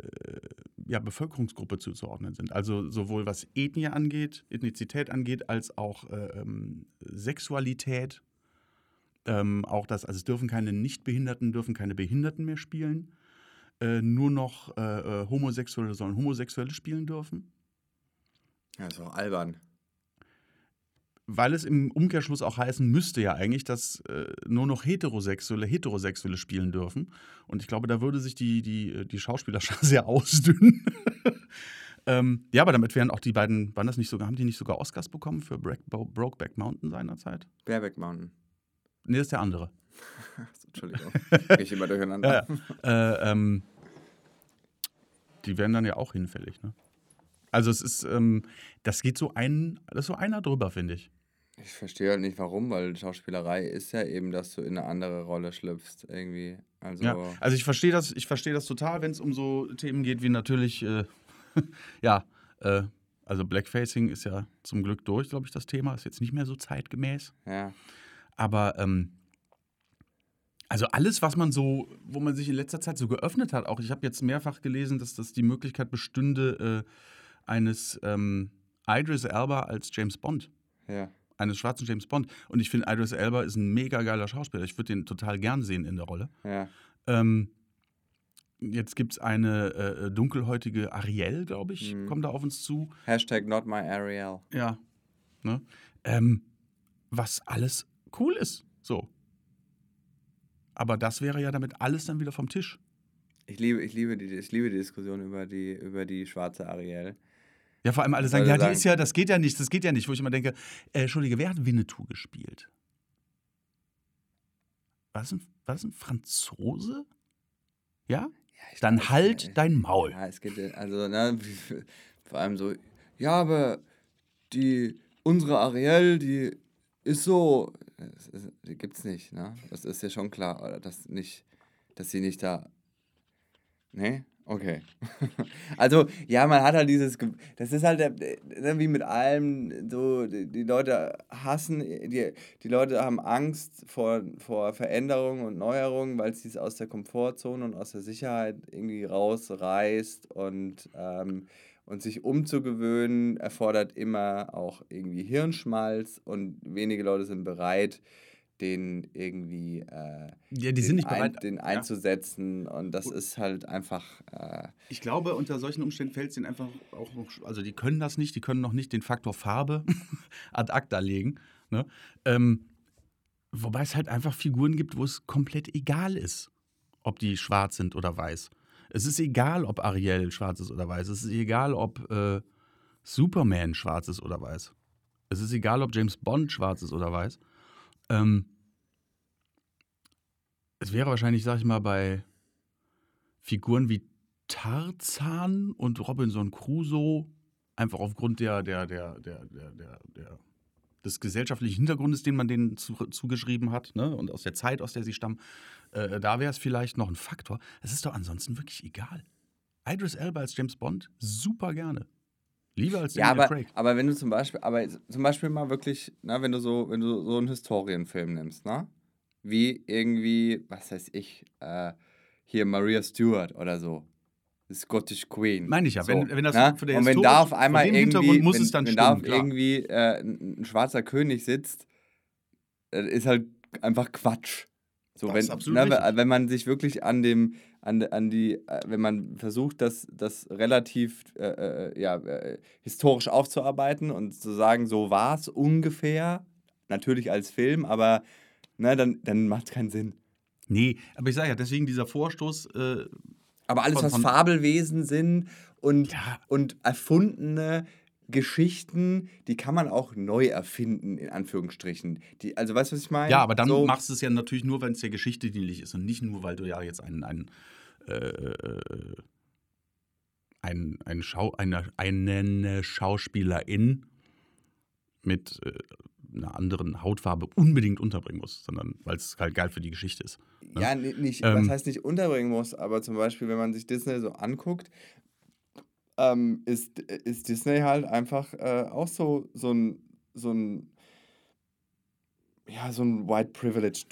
ja, Bevölkerungsgruppe zuzuordnen sind. Also sowohl was Ethnie angeht, Ethnizität angeht, als auch äh, ähm, Sexualität. Ähm, auch das, also es dürfen keine Nichtbehinderten, dürfen keine Behinderten mehr spielen. Äh, nur noch äh, äh, Homosexuelle sollen Homosexuelle spielen dürfen. Ja, ist auch albern. Weil es im Umkehrschluss auch heißen müsste ja eigentlich, dass äh, nur noch Heterosexuelle Heterosexuelle spielen dürfen. Und ich glaube, da würde sich die, die, die Schauspielerschaft sehr ausdünnen. ähm, ja, aber damit wären auch die beiden, waren das nicht sogar, haben die nicht sogar Oscars bekommen für Break, Brokeback Mountain seinerzeit? Bareback Mountain. Nee, das ist der andere. Entschuldigung, ich immer durcheinander. Ja, äh, ähm, die werden dann ja auch hinfällig, ne? Also es ist, ähm, das geht so ein, das ist so einer drüber, finde ich. Ich verstehe halt nicht warum, weil Schauspielerei ist ja eben, dass du in eine andere Rolle schlüpfst irgendwie. Also, ja, also ich verstehe das, ich verstehe das total, wenn es um so Themen geht wie natürlich, äh, ja, äh, also Blackfacing ist ja zum Glück durch, glaube ich, das Thema. Ist jetzt nicht mehr so zeitgemäß. Ja. Aber ähm, also alles, was man so, wo man sich in letzter Zeit so geöffnet hat, auch ich habe jetzt mehrfach gelesen, dass das die Möglichkeit bestünde, äh, eines ähm, Idris Elba als James Bond. Ja. Eines schwarzen James Bond. Und ich finde, Idris Elba ist ein mega geiler Schauspieler. Ich würde den total gern sehen in der Rolle. Ja. Ähm, jetzt gibt es eine äh, dunkelhäutige Ariel, glaube ich, Mhm. kommt da auf uns zu. Hashtag not my Ariel. Ja. Ne? Ähm, was alles cool ist. So. Aber das wäre ja damit alles dann wieder vom Tisch. Ich liebe, ich liebe die, ich liebe die Diskussion über die, über die schwarze Ariel. Ja, vor allem alle sagen, Alle ja, die sagen- ist ja, das geht ja nicht, das geht ja nicht. Wo ich immer denke, äh, Entschuldige, wer hat Winnetou gespielt? War das ein, war das ein Franzose? Ja? Ja, Dann weiß, halt äh, dein Maul. Ja, es geht, ja- also, ne, vor allem so, ja, aber die, unsere Ariel, die ist so, das ist, die gibt's nicht, ne? Das ist ja schon klar? Dass nicht, dass sie nicht da, ne? Okay. also, ja, man hat halt dieses, Ge- das ist halt der, wie mit allem, so, die, Leute hassen, die, die Leute haben Angst vor, vor Veränderungen und Neuerungen, weil sie es aus der Komfortzone und aus der Sicherheit irgendwie rausreißt und, ähm, und sich umzugewöhnen erfordert immer auch irgendwie Hirnschmalz und wenige Leute sind bereit, den irgendwie äh, Ja, die den, sind nicht ein, bereit. den ja. einzusetzen und das ist halt einfach äh, Ich glaube, unter solchen Umständen fällt es ihnen einfach auch noch, also die können das nicht, die können noch nicht den Faktor Farbe ad acta legen. Ne? Ähm, wobei es halt einfach Figuren gibt, wo es komplett egal ist, ob die schwarz sind oder weiß. Es ist egal, ob Ariel schwarz ist oder weiß. Es ist egal, ob äh, Superman schwarz ist oder weiß. Es ist egal, ob James Bond schwarz ist oder weiß. Ähm, es wäre wahrscheinlich, sag ich mal, bei Figuren wie Tarzan und Robinson Crusoe einfach aufgrund der, der, der, der, der, der, der des gesellschaftlichen Hintergrundes, den man denen zu, zugeschrieben hat, ne? und aus der Zeit, aus der sie stammen, äh, da wäre es vielleicht noch ein Faktor. Es ist doch ansonsten wirklich egal. Idris Elba als James Bond, super gerne. Lieber als Ja, Daniel aber, Craig. aber wenn du zum Beispiel, aber zum Beispiel mal wirklich, na, wenn du so, wenn du so einen Historienfilm nimmst, ne? Wie irgendwie, was weiß ich, äh, hier Maria Stewart oder so. Scottish Queen. Meine ich ja, so, wenn- wenn das ne? für der Und wenn da auf einmal irgendwie, muss wenn, es dann wenn da stimmen, auf klar. irgendwie äh, ein, schwarzer König sitzt, äh, ist halt einfach Quatsch. So, Das wenn, ist absolut ne, wenn man sich wirklich an dem, an, an die, äh, wenn man versucht, das, das relativ äh, äh, ja, äh, historisch aufzuarbeiten und zu sagen, so war es ungefähr, natürlich als Film, aber ne, dann, dann macht es keinen Sinn. Nee, aber ich sage ja, deswegen dieser Vorstoß, äh, Aber alles, was Fabelwesen sind und, Ja. und erfundene Geschichten, die kann man auch neu erfinden, in Anführungsstrichen. Die, also weißt du, was ich meine? Ja, aber dann so, machst du es ja natürlich nur, wenn es der Geschichte dienlich ist und nicht nur, weil du ja jetzt einen, einen, äh, äh, einen, einen Schau, eine, eine Schauspielerin mit äh, einer anderen Hautfarbe unbedingt unterbringen musst, sondern weil es halt geil für die Geschichte ist. ne? Ja, ni- nicht, Ähm, was heißt nicht unterbringen muss, aber zum Beispiel, wenn man sich Disney so anguckt, ähm, ist, ist Disney halt einfach äh, auch so, so ein, so ein, ja, so ein White Privilege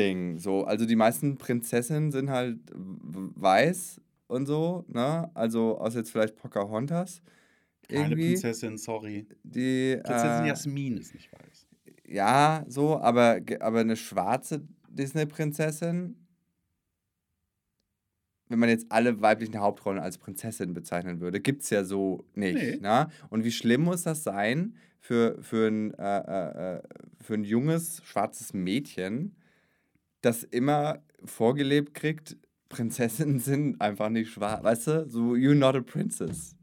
Ding. So. Also die meisten Prinzessinnen sind halt weiß und so, ne? Also außer jetzt vielleicht Pocahontas. Keine. Prinzessin, sorry. Die, Prinzessin äh, Jasmin ist nicht weiß. ja, so, aber, aber eine schwarze Disney-Prinzessin, wenn man jetzt alle weiblichen Hauptrollen als Prinzessin bezeichnen würde, gibt es ja so nicht. Nee. Ne? Und wie schlimm muss das sein für, für, ein, äh, äh, äh, für ein junges, schwarzes Mädchen, das immer vorgelebt kriegt, Prinzessinnen sind einfach nicht schwarz. Weißt du, so, you're not a princess.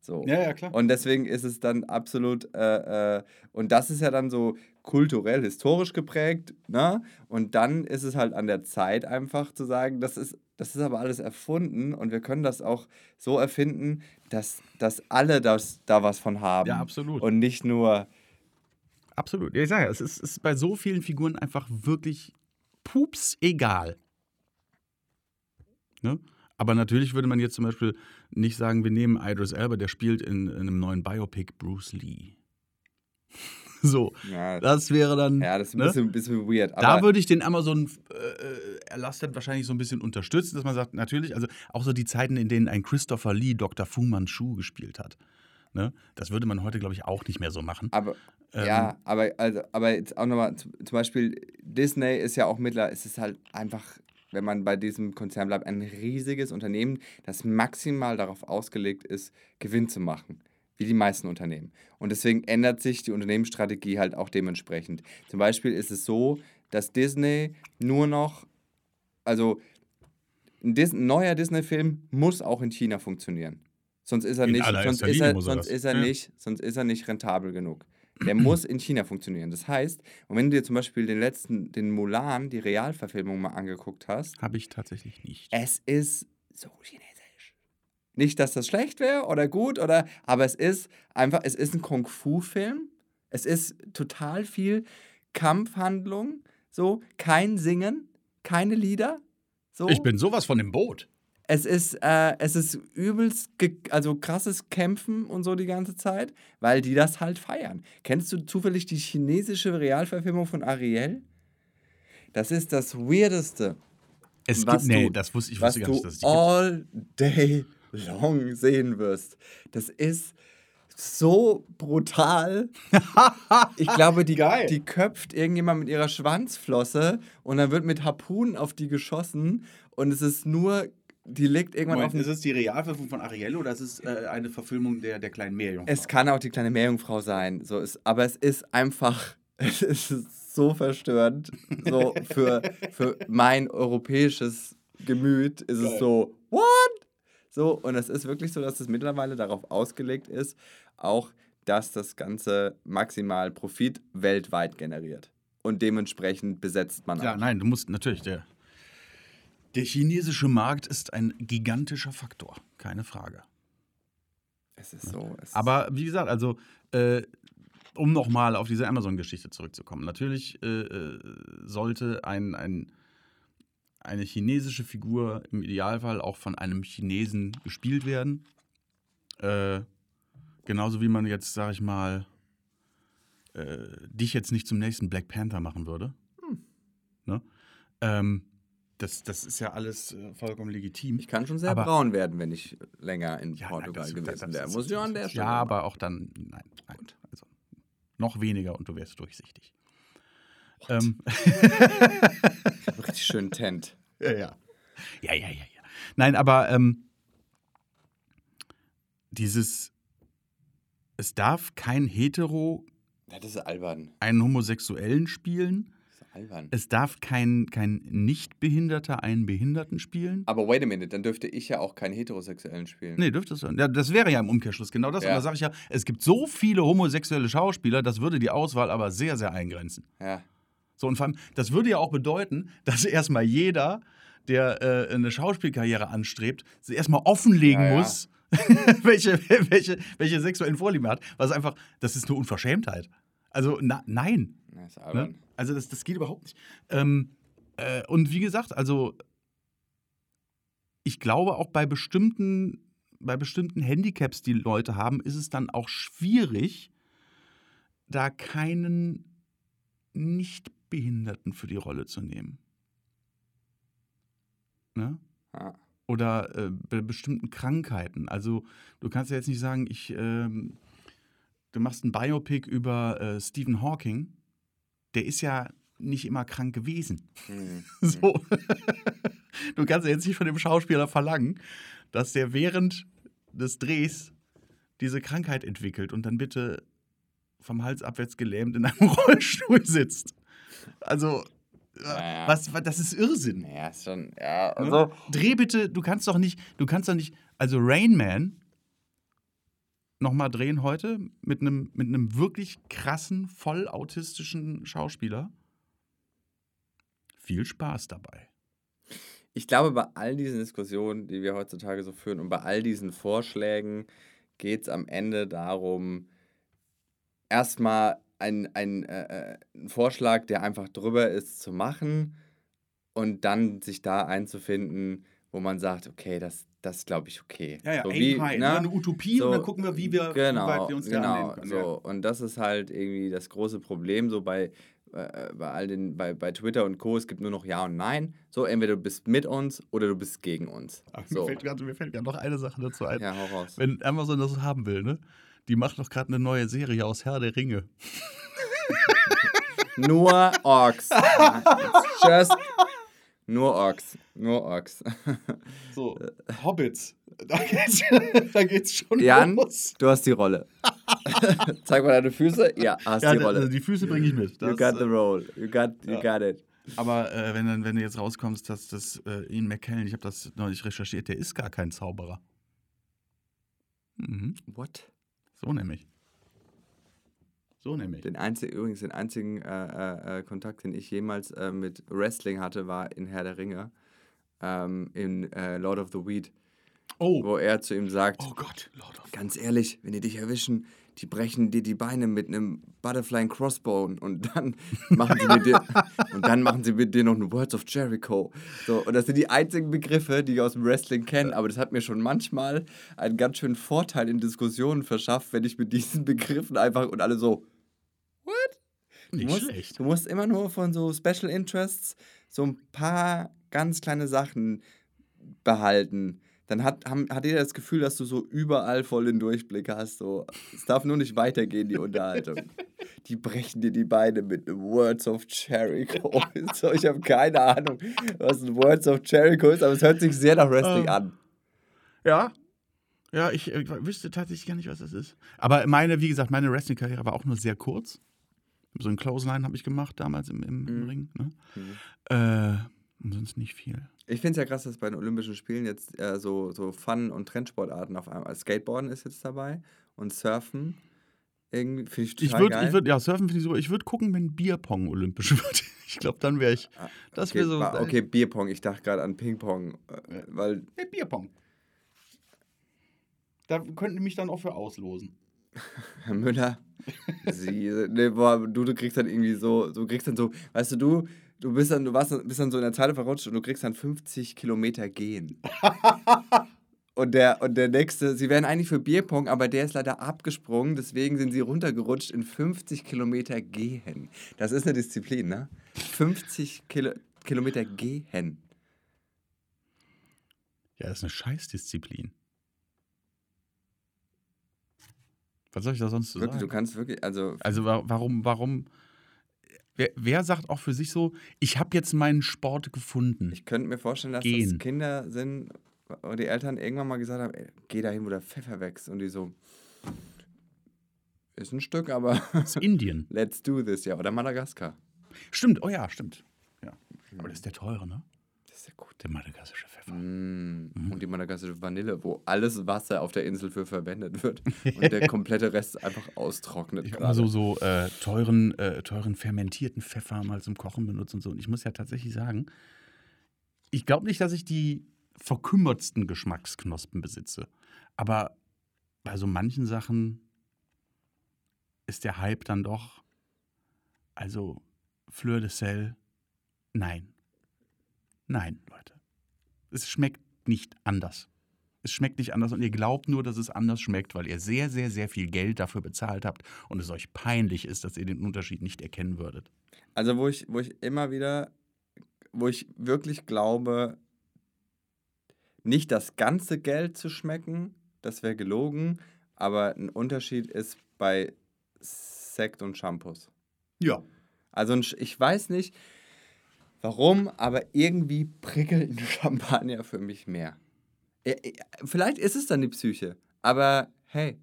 So. Ja, ja, klar. Und deswegen ist es dann absolut, äh, äh, und das ist ja dann so kulturell, historisch geprägt, ne? Und dann ist es halt an der Zeit einfach zu sagen, das ist, das ist aber alles erfunden und wir können das auch so erfinden, dass, dass alle das, da was von haben. Ja, absolut. Und nicht nur, Absolut. Ja, ich sage ja, es ist, es ist bei so vielen Figuren einfach wirklich pups egal. Ne? Aber natürlich würde man jetzt zum Beispiel nicht sagen, wir nehmen Idris Elba, der spielt in, in einem neuen Biopic Bruce Lee. so, ja, das wäre dann. ja das ist ein ne? bisschen, bisschen weird. Da würde ich den Amazon äh, dann wahrscheinlich so ein bisschen unterstützen, dass man sagt, natürlich, also auch so die Zeiten, in denen ein Christopher Lee Dr. Fu Manchu gespielt hat. Ne? Das würde man heute, glaube ich, auch nicht mehr so machen. Aber Ähm, ja, aber also, aber jetzt auch nochmal, zum Beispiel Disney ist ja auch mittlerweile, es ist halt einfach, wenn man bei diesem Konzern bleibt, ein riesiges Unternehmen, das maximal darauf ausgelegt ist, Gewinn zu machen. Wie die meisten Unternehmen. Und deswegen ändert sich die Unternehmensstrategie halt auch dementsprechend. Zum Beispiel ist es so, dass Disney nur noch, also ein, Dis ein neuer Disney-Film muss auch in China funktionieren. Sonst ist er In nicht, sonst ist er, sonst ist er Ja. nicht, sonst ist er nicht rentabel genug. Der muss in China funktionieren. Das heißt, und wenn du dir zum Beispiel den letzten, den Mulan, die Realverfilmung mal angeguckt hast, Habe ich tatsächlich nicht. es ist so chinesisch. Nicht, dass das schlecht wäre oder gut, oder, aber es ist einfach, es ist ein Kung-Fu-Film. Es ist total viel Kampfhandlung, so, kein Singen, keine Lieder. So. Ich bin sowas von im Boot. Es ist, äh, es ist übelst, also krasses Kämpfen und so die ganze Zeit, weil die das halt feiern. Kennst du zufällig die chinesische Realverfilmung von Ariel? Das ist das Weirdeste, Es Was gibt, nee, du- das wusste ich wusste gar nicht, dass es die gibt. all day long sehen wirst. Das ist so brutal. Ich glaube, die, Geil. die köpft irgendjemand mit ihrer Schwanzflosse und dann wird mit Harpunen auf die geschossen und es ist nur, die liegt irgendwann auf dem ist es die Realverfilmung von Ariel oder ist es äh, eine Verfilmung der, der kleinen Meerjungfrau? Es kann auch die kleine Meerjungfrau sein, so ist, aber es ist einfach, es ist so verstörend. So für, für mein europäisches Gemüt ist es Geil. so, what? So, und es ist wirklich so, dass es mittlerweile darauf ausgelegt ist, auch, dass das Ganze maximal Profit weltweit generiert. Und dementsprechend besetzt man Ja, auch. nein, du musst natürlich, der, der chinesische Markt ist ein gigantischer Faktor, keine Frage. Es ist so. Es Aber wie gesagt, also, äh, um nochmal auf diese Amazon-Geschichte zurückzukommen. Natürlich äh, äh, sollte ein, ein, eine chinesische Figur im Idealfall auch von einem Chinesen gespielt werden. Äh, genauso wie man jetzt, sag ich mal, äh, dich jetzt nicht zum nächsten Black Panther machen würde. Ne? Ähm, das, das ist ja alles äh, vollkommen legitim. ich kann schon sehr aber- braun werden, wenn ich länger in Ja, Portugal nein, das- gewesen das- wäre. Muss ich an der Ja, Stelle aber auch dann, nein, nein. Also noch weniger und du wärst durchsichtig. Ähm. Richtig schön tent. ja, ja. Ja, ja, ja, ja. Nein, aber ähm, dieses, es darf kein Hetero Ja, das ist albern. einen Homosexuellen spielen, albern. es darf kein, kein Nichtbehinderter einen Behinderten spielen. Aber wait a minute, dann dürfte ich ja auch keinen Heterosexuellen spielen. Nee, dürfte es ja, Das wäre ja im Umkehrschluss genau das. Ja. Und da sage ich ja, es gibt so viele homosexuelle Schauspieler, das würde die Auswahl aber sehr, sehr eingrenzen. Ja. So, und vor allem, das würde ja auch bedeuten, dass erstmal jeder, der äh, eine Schauspielkarriere anstrebt, sie erstmal offenlegen ja. muss, welche, welche, welche sexuellen Vorlieben er hat. Was einfach, das ist eine Unverschämtheit. Also, na, nein. Das Ne? Also, das, das geht überhaupt nicht. Ähm, äh, und wie gesagt, also, ich glaube auch bei bestimmten, bei bestimmten Handicaps, die Leute haben, ist es dann auch schwierig, da keinen Nichtbehinderten für die Rolle zu nehmen. Ne? Ja. Oder äh, bei bestimmten Krankheiten. Also, du kannst ja jetzt nicht sagen, ich, ähm, du machst ein Biopic über äh, Stephen Hawking. Der ist ja nicht immer krank gewesen. Hm. So. du kannst ja jetzt nicht von dem Schauspieler verlangen, dass der während des Drehs diese Krankheit entwickelt und dann bitte vom Hals abwärts gelähmt in einem Rollstuhl sitzt. Also, äh, Naja. was, was, das ist Irrsinn. Ja, ist schon, ja, Ne? also. Dreh bitte, du kannst doch nicht, du kannst doch nicht, also Rain Man nochmal drehen heute mit einem mit einem wirklich krassen, voll autistischen Schauspieler. Viel Spaß dabei. Ich glaube, bei all diesen Diskussionen, die wir heutzutage so führen und bei all diesen Vorschlägen geht es am Ende darum, erstmal ein, ein, äh, äh, einen Vorschlag, der einfach drüber ist, zu machen und dann sich da einzufinden, wo man sagt, okay, das, das glaube ich okay. so wie, high, ne? eine Utopie So, und dann gucken wir, wie wir, genau, wie weit wir uns da genau, können. so. Und das ist halt irgendwie das große Problem, so bei, äh, bei all den, bei, bei Twitter und Co. Es gibt nur noch Ja und Nein. So, entweder du bist mit uns oder du bist gegen uns. Ja. So. Mir fällt gerade mir fällt grad noch eine Sache dazu ein. Ja, hau raus. Wenn Amazon das haben will, ne? Die macht doch gerade eine neue Serie aus Herr der Ringe. Nur Orks. Just nur Orks. Nur Orks. So, Hobbits. Da geht's, da geht's schon Jan, los. du hast die Rolle. Zeig mal deine Füße. Ja, hast Ja, die Rolle. die Füße bringe ich mit. you Das, got the äh, role. You got, you ja. got it. aber äh, wenn, dann- wenn du jetzt rauskommst, dass das äh, Ian McKellen, ich habe das neulich recherchiert, der ist gar kein Zauberer. Mhm. What? So nämlich. So nämlich. Den einzigen, übrigens den einzigen äh, äh, äh, Kontakt, den ich jemals äh, mit Wrestling hatte, war in Herr der Ringe. Ähm, in äh, Lord of the Weed, Oh. wo er zu ihm sagt, oh Gott, Lord of ganz ehrlich, wenn die dich erwischen, die brechen dir die Beine mit einem Butterfly Crossbone und dann machen sie mit dir und dann machen sie mit dir noch ein Words of Jericho. So, und das sind die einzigen Begriffe, die ich aus dem Wrestling kenne, aber das hat mir schon manchmal einen ganz schönen Vorteil in Diskussionen verschafft, wenn ich mit diesen Begriffen einfach und alle so What? Du Nicht musst, schlecht. du musst immer nur von so Special Interests so ein paar ganz kleine Sachen behalten. Dann hat, haben, hat jeder das Gefühl, dass du so überall voll den Durchblick hast. So. Es darf nur nicht weitergehen, die Unterhaltung. Die brechen dir die Beine mit einem Words of Jericho. so, ich habe keine Ahnung, was ein Words of Jericho ist, aber es hört sich sehr nach Wrestling Ah. an. Ja. Ja, ich äh, wüsste tatsächlich gar nicht, was das ist. Aber meine, wie gesagt, meine Wrestling-Karriere war auch nur sehr kurz. So ein Clothesline habe ich gemacht damals im, im, im Mhm. Ring. Ne? Mhm. Äh, und sonst nicht viel. Ich finde es ja krass, dass bei den Olympischen Spielen jetzt äh, so, so Fun- und Trendsportarten auf einmal. Skateboarden ist jetzt dabei und Surfen. Irgendwie finde ich total Ich würde, geil. ich würd, ja, Surfen finde ich so. Ich würde gucken, wenn Bierpong olympisch wird. Ich glaube, dann wäre ich. Ah, Das okay, wäre so. okay, Bierpong. Ich dachte gerade an Pingpong, äh, weil Hey, Bierpong. Da könnten mich dann auch für auslosen. Herr Müller, Sie, nee, boah, du, du kriegst dann irgendwie so, du kriegst dann so, weißt du, du, du bist dann, du warst, bist dann so in der Zeile verrutscht und du kriegst dann 50 Kilometer gehen. Und der, und der nächste, sie wären eigentlich für Bierpong, aber der ist leider abgesprungen, deswegen sind sie runtergerutscht in 50 Kilometer gehen. Das ist eine Disziplin, ne? 50 Kilo, Kilometer gehen. Ja, das ist eine Scheißdisziplin. Was soll ich da sonst so Wirklich, du sagen? kannst wirklich, also Also wa- warum, warum? Wer, wer sagt auch für sich so, ich habe jetzt meinen Sport gefunden? Ich könnte mir vorstellen, dass Gehen. das Kinder sind, wo die Eltern irgendwann mal gesagt haben, ey, geh dahin, wo der Pfeffer wächst. Und die so, ist ein Stück, aber ist Indien. let's do this, ja. Oder Madagaskar. Stimmt, oh ja, stimmt. Ja. Aber das ist der teure, ne? Das ist ja gut. Der madagassische Pfeffer. Mm. Und die madagassische Vanille, wo alles Wasser auf der Insel für verwendet wird und der komplette Rest einfach austrocknet. Ich habe so, so äh, teuren, äh, teuren fermentierten Pfeffer mal zum Kochen benutzt und so. Und ich muss ja tatsächlich sagen, ich glaube nicht, dass ich die verkümmertsten Geschmacksknospen besitze. Aber bei so manchen Sachen ist der Hype dann doch, also Fleur de Sel, nein. Nein, Leute. Es schmeckt nicht anders. Es schmeckt nicht anders und ihr glaubt nur, dass es anders schmeckt, weil ihr sehr, sehr, sehr viel Geld dafür bezahlt habt und es euch peinlich ist, dass ihr den Unterschied nicht erkennen würdet. Also wo ich, wo ich immer wieder, wo ich wirklich glaube, nicht das ganze Geld zu schmecken, das wäre gelogen, aber ein Unterschied ist bei Sekt und Shampoos. Ja. Also ich weiß nicht, warum, aber irgendwie prickelt ein Champagner für mich mehr. Ja, ja, Vielleicht ist es dann die Psyche, aber hey.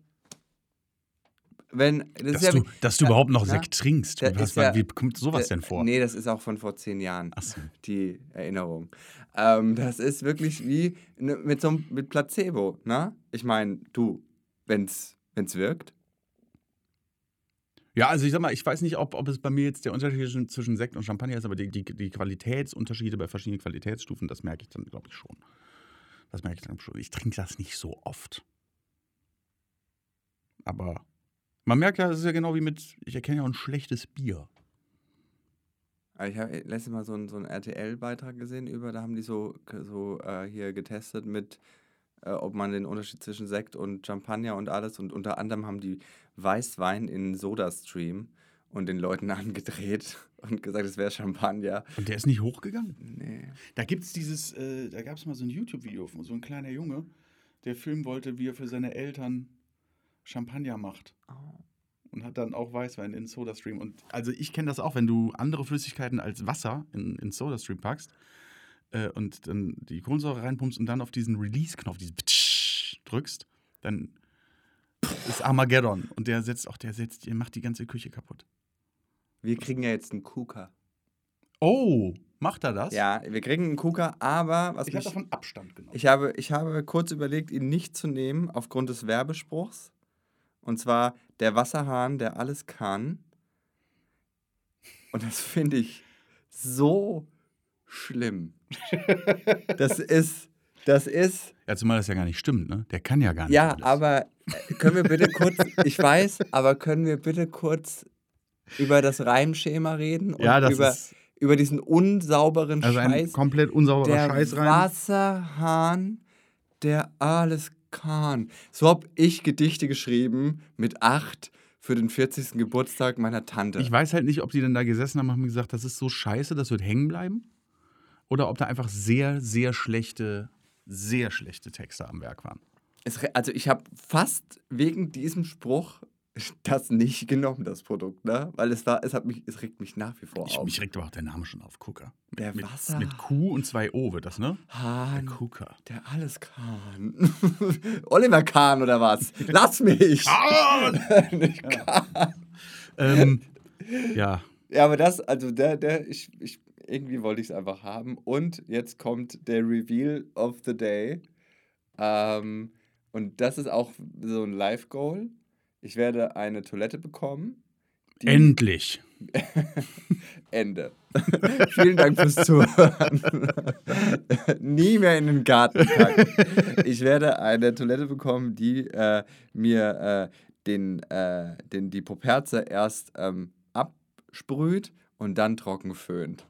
Wenn, das Dass, ist ja, du, dass du überhaupt noch na, Sekt trinkst. mal, ja- wie kommt sowas Da- denn vor? Nee, das ist auch von vor zehn Jahren. So. Die Erinnerung. Ähm, das ist wirklich wie ne, mit so einem mit Placebo, ne? Ich meine, du, wenn's, wenn's wirkt. Ja, also ich sag mal, ich weiß nicht, ob, ob es bei mir jetzt der Unterschied zwischen- Sekt und Champagner ist, aber die, die, die Qualitätsunterschiede bei verschiedenen Qualitätsstufen, das merke ich dann, glaube ich, schon. Das merke ich dann schon. Ich trinke das nicht so oft. Aber man merkt ja, es ist ja genau wie mit, ich erkenne ja auch ein schlechtes Bier. Aber Ich habe letztes Mal so einen, so einen RTL-Beitrag gesehen über, da haben die so, so äh, hier getestet mit, äh, ob man den Unterschied zwischen Sekt und Champagner und alles und unter anderem haben die Weißwein in Soda-Stream und den Leuten angedreht und gesagt, es wäre Champagner. Und der ist nicht hochgegangen. Nee. Da gibt es dieses, äh, da gab es mal so ein YouTube-Video von so ein kleiner Junge, der filmen wollte, wie er für seine Eltern Champagner macht. Und hat dann auch Weißwein in SodaStream. Und also ich kenne das auch, wenn du andere Flüssigkeiten als Wasser in, in SodaStream packst äh, und dann die Kohlensäure reinpumpst und dann auf diesen Release-Knopf, diesen drückst, dann ist Armageddon. Und der setzt auch, der setzt, der macht die ganze Küche kaputt. Wir kriegen ja jetzt einen KUKA. Oh, macht er das? Ja, wir kriegen einen KUKA, aber was Ich habe davon Abstand genommen. ich, habe, ich habe kurz überlegt, ihn nicht zu nehmen aufgrund des Werbespruchs. Und zwar der Wasserhahn, der alles kann. Und das finde ich so schlimm. Das ist, das ist, ja, zumal das ja gar nicht stimmt, ne? Der kann ja gar nicht. ja, alles. aber äh, können wir bitte kurz, ich weiß, aber können wir bitte kurz über das Reimschema reden und Ja, das über, ist über diesen unsauberen also ein Scheiß. komplett unsauberer der Scheiß rein. Wasserhahn, der alles kann. So habe ich Gedichte geschrieben mit acht für den 40. Geburtstag meiner Tante. Ich weiß halt nicht, ob die denn da gesessen haben und haben gesagt, das ist so scheiße, das wird hängen bleiben. Oder ob da einfach sehr, sehr schlechte, sehr schlechte Texte am Werk waren. es, also ich habe fast wegen diesem Spruch das nicht genommen, das Produkt, ne? Weil es war, es hat mich, es regt mich nach wie vor Ich, auf. mich regt aber auch der Name schon auf. Mit, Der mit, Wasser- mit Q und zwei O wird das, ne? Der Hahn, Gucker. der alles kann. Oliver Kahn oder was? Lass mich! Nicht Kahn. ähm, ja, Ja, aber das, also der, der, ich, ich, irgendwie wollte ich es einfach haben. Und jetzt kommt der Reveal of the Day. Ähm, und das ist auch so ein Live-Goal. Ich werde eine Toilette bekommen. Endlich. Ende. Vielen Dank fürs Zuhören. Nie mehr in den Garten packen. Ich werde eine Toilette bekommen, die äh, mir äh, den, äh, den, die Poperze erst ähm, absprüht und dann trocken föhnt.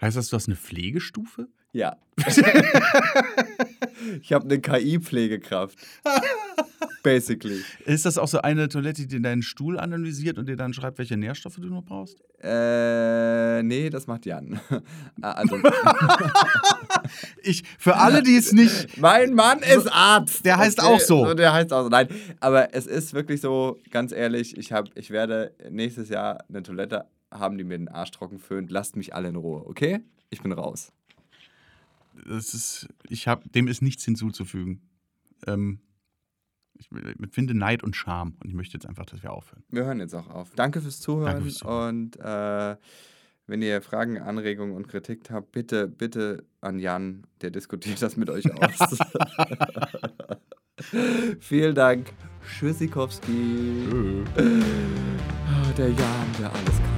Heißt das, du hast eine Pflegestufe? Ja. ich habe eine KI-Pflegekraft. Basically. Ist das auch so eine Toilette, die deinen Stuhl analysiert und dir dann schreibt, welche Nährstoffe du noch brauchst? Äh, nee, das macht Jan. Also, Ich, für alle, die es nicht. Mein Mann ist Arzt. Der heißt auch so. Der heißt auch so. Nein, aber es ist wirklich so, ganz ehrlich, ich, hab, ich werde nächstes Jahr eine Toilette haben, die mir den Arsch trocken föhnt. Lasst mich alle in Ruhe, okay? Ich bin raus. Das ist, ich hab, dem ist nichts hinzuzufügen. Ähm, ich empfinde Neid und Scham und ich möchte jetzt einfach, dass wir aufhören. Wir hören jetzt auch auf. Danke fürs Zuhören. Danke fürs Zuhören. Und äh, wenn ihr Fragen, Anregungen und Kritik habt, bitte, bitte an Jan, der diskutiert das mit euch aus. Vielen Dank. Tschüssikowski. Ah, Der Jan, der alles kann.